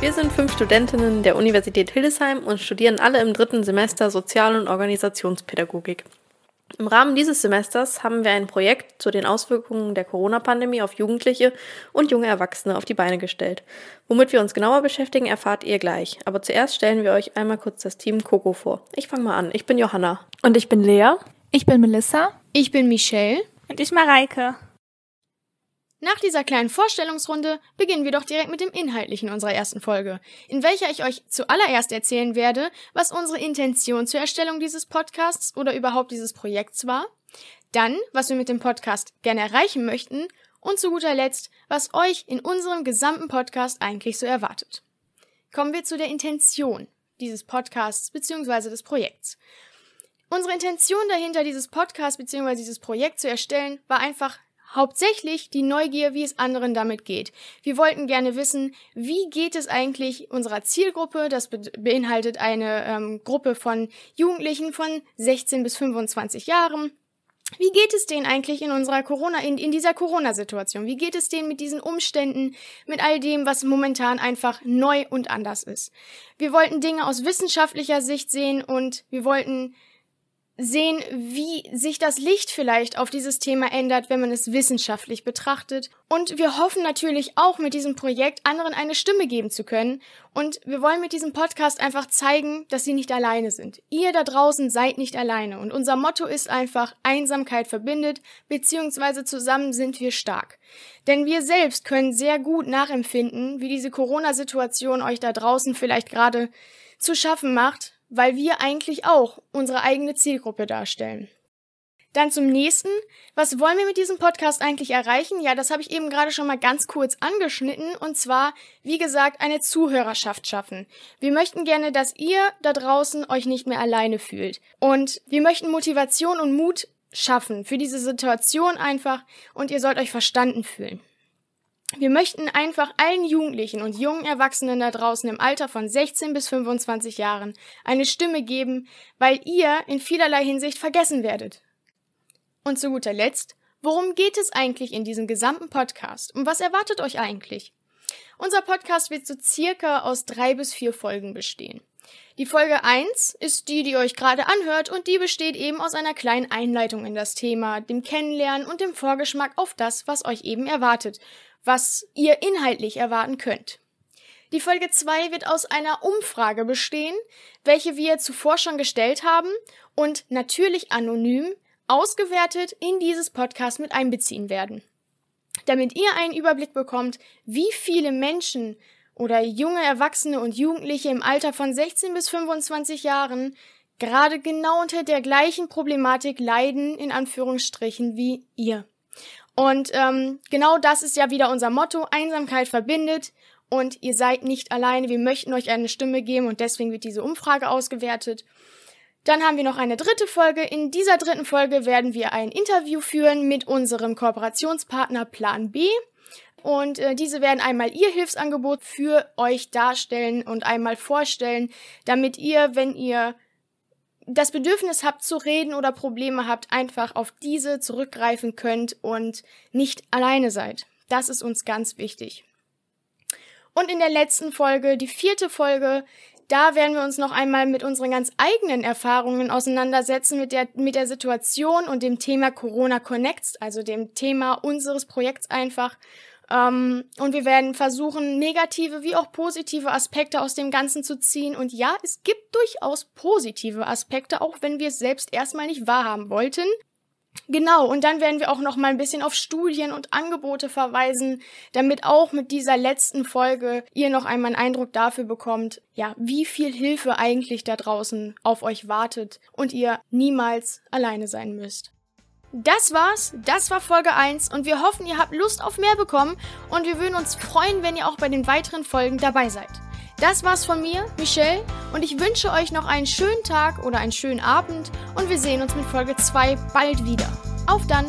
Wir sind fünf Studentinnen der Universität Hildesheim und studieren alle im dritten Semester Sozial- und Organisationspädagogik. Im Rahmen dieses Semesters haben wir ein Projekt zu den Auswirkungen der Corona-Pandemie auf Jugendliche und junge Erwachsene auf die Beine gestellt. Womit wir uns genauer beschäftigen, erfahrt ihr gleich. Aber zuerst stellen wir euch einmal kurz das Team Coco vor. Ich fange mal an. Ich bin Johanna. Und ich bin Lea. Ich bin Melissa. Ich bin Michelle. Und ich Mareike. Nach dieser kleinen Vorstellungsrunde beginnen wir doch direkt mit dem Inhaltlichen unserer ersten Folge, in welcher ich euch zuallererst erzählen werde, was unsere Intention zur Erstellung dieses Podcasts oder überhaupt dieses Projekts war, dann, was wir mit dem Podcast gerne erreichen möchten und zu guter Letzt, was euch in unserem gesamten Podcast eigentlich so erwartet. Kommen wir zu der Intention dieses Podcasts bzw. des Projekts. Unsere Intention dahinter, dieses Podcast bzw. dieses Projekt zu erstellen, war einfach Hauptsächlich die Neugier, wie es anderen damit geht. Wir wollten gerne wissen, wie geht es eigentlich unserer Zielgruppe? Das be beinhaltet eine ähm, Gruppe von Jugendlichen von 16 bis 25 Jahren. Wie geht es denen eigentlich in unserer Corona, in, in dieser Corona-Situation? Wie geht es denen mit diesen Umständen, mit all dem, was momentan einfach neu und anders ist? Wir wollten Dinge aus wissenschaftlicher Sicht sehen und wir wollten sehen, wie sich das Licht vielleicht auf dieses Thema ändert, wenn man es wissenschaftlich betrachtet. Und wir hoffen natürlich auch mit diesem Projekt anderen eine Stimme geben zu können. Und wir wollen mit diesem Podcast einfach zeigen, dass sie nicht alleine sind. Ihr da draußen seid nicht alleine. Und unser Motto ist einfach, Einsamkeit verbindet, beziehungsweise zusammen sind wir stark. Denn wir selbst können sehr gut nachempfinden, wie diese Corona-Situation euch da draußen vielleicht gerade zu schaffen macht weil wir eigentlich auch unsere eigene Zielgruppe darstellen. Dann zum nächsten. Was wollen wir mit diesem Podcast eigentlich erreichen? Ja, das habe ich eben gerade schon mal ganz kurz angeschnitten. Und zwar, wie gesagt, eine Zuhörerschaft schaffen. Wir möchten gerne, dass ihr da draußen euch nicht mehr alleine fühlt. Und wir möchten Motivation und Mut schaffen für diese Situation einfach. Und ihr sollt euch verstanden fühlen. Wir möchten einfach allen Jugendlichen und jungen Erwachsenen da draußen im Alter von 16 bis 25 Jahren eine Stimme geben, weil ihr in vielerlei Hinsicht vergessen werdet. Und zu guter Letzt, worum geht es eigentlich in diesem gesamten Podcast? Und was erwartet euch eigentlich? Unser Podcast wird so circa aus drei bis vier Folgen bestehen. Die Folge 1 ist die, die ihr euch gerade anhört und die besteht eben aus einer kleinen Einleitung in das Thema, dem Kennenlernen und dem Vorgeschmack auf das, was euch eben erwartet was ihr inhaltlich erwarten könnt. Die Folge 2 wird aus einer Umfrage bestehen, welche wir zuvor schon gestellt haben und natürlich anonym ausgewertet in dieses Podcast mit einbeziehen werden. Damit ihr einen Überblick bekommt, wie viele Menschen oder junge Erwachsene und Jugendliche im Alter von 16 bis 25 Jahren gerade genau unter der gleichen Problematik leiden, in Anführungsstrichen, wie ihr. Und ähm, genau das ist ja wieder unser Motto. Einsamkeit verbindet und ihr seid nicht alleine. Wir möchten euch eine Stimme geben und deswegen wird diese Umfrage ausgewertet. Dann haben wir noch eine dritte Folge. In dieser dritten Folge werden wir ein Interview führen mit unserem Kooperationspartner Plan B. Und äh, diese werden einmal ihr Hilfsangebot für euch darstellen und einmal vorstellen, damit ihr, wenn ihr das Bedürfnis habt zu reden oder Probleme habt, einfach auf diese zurückgreifen könnt und nicht alleine seid. Das ist uns ganz wichtig. Und in der letzten Folge, die vierte Folge, da werden wir uns noch einmal mit unseren ganz eigenen Erfahrungen auseinandersetzen, mit der, mit der Situation und dem Thema Corona Connects, also dem Thema unseres Projekts einfach ähm, und wir werden versuchen, negative wie auch positive Aspekte aus dem Ganzen zu ziehen. Und ja, es gibt durchaus positive Aspekte, auch wenn wir es selbst erstmal nicht wahrhaben wollten. Genau, und dann werden wir auch noch mal ein bisschen auf Studien und Angebote verweisen, damit auch mit dieser letzten Folge ihr noch einmal einen Eindruck dafür bekommt, ja, wie viel Hilfe eigentlich da draußen auf euch wartet und ihr niemals alleine sein müsst. Das war's, das war Folge 1 und wir hoffen, ihr habt Lust auf mehr bekommen und wir würden uns freuen, wenn ihr auch bei den weiteren Folgen dabei seid. Das war's von mir, Michelle, und ich wünsche euch noch einen schönen Tag oder einen schönen Abend und wir sehen uns mit Folge 2 bald wieder. Auf dann!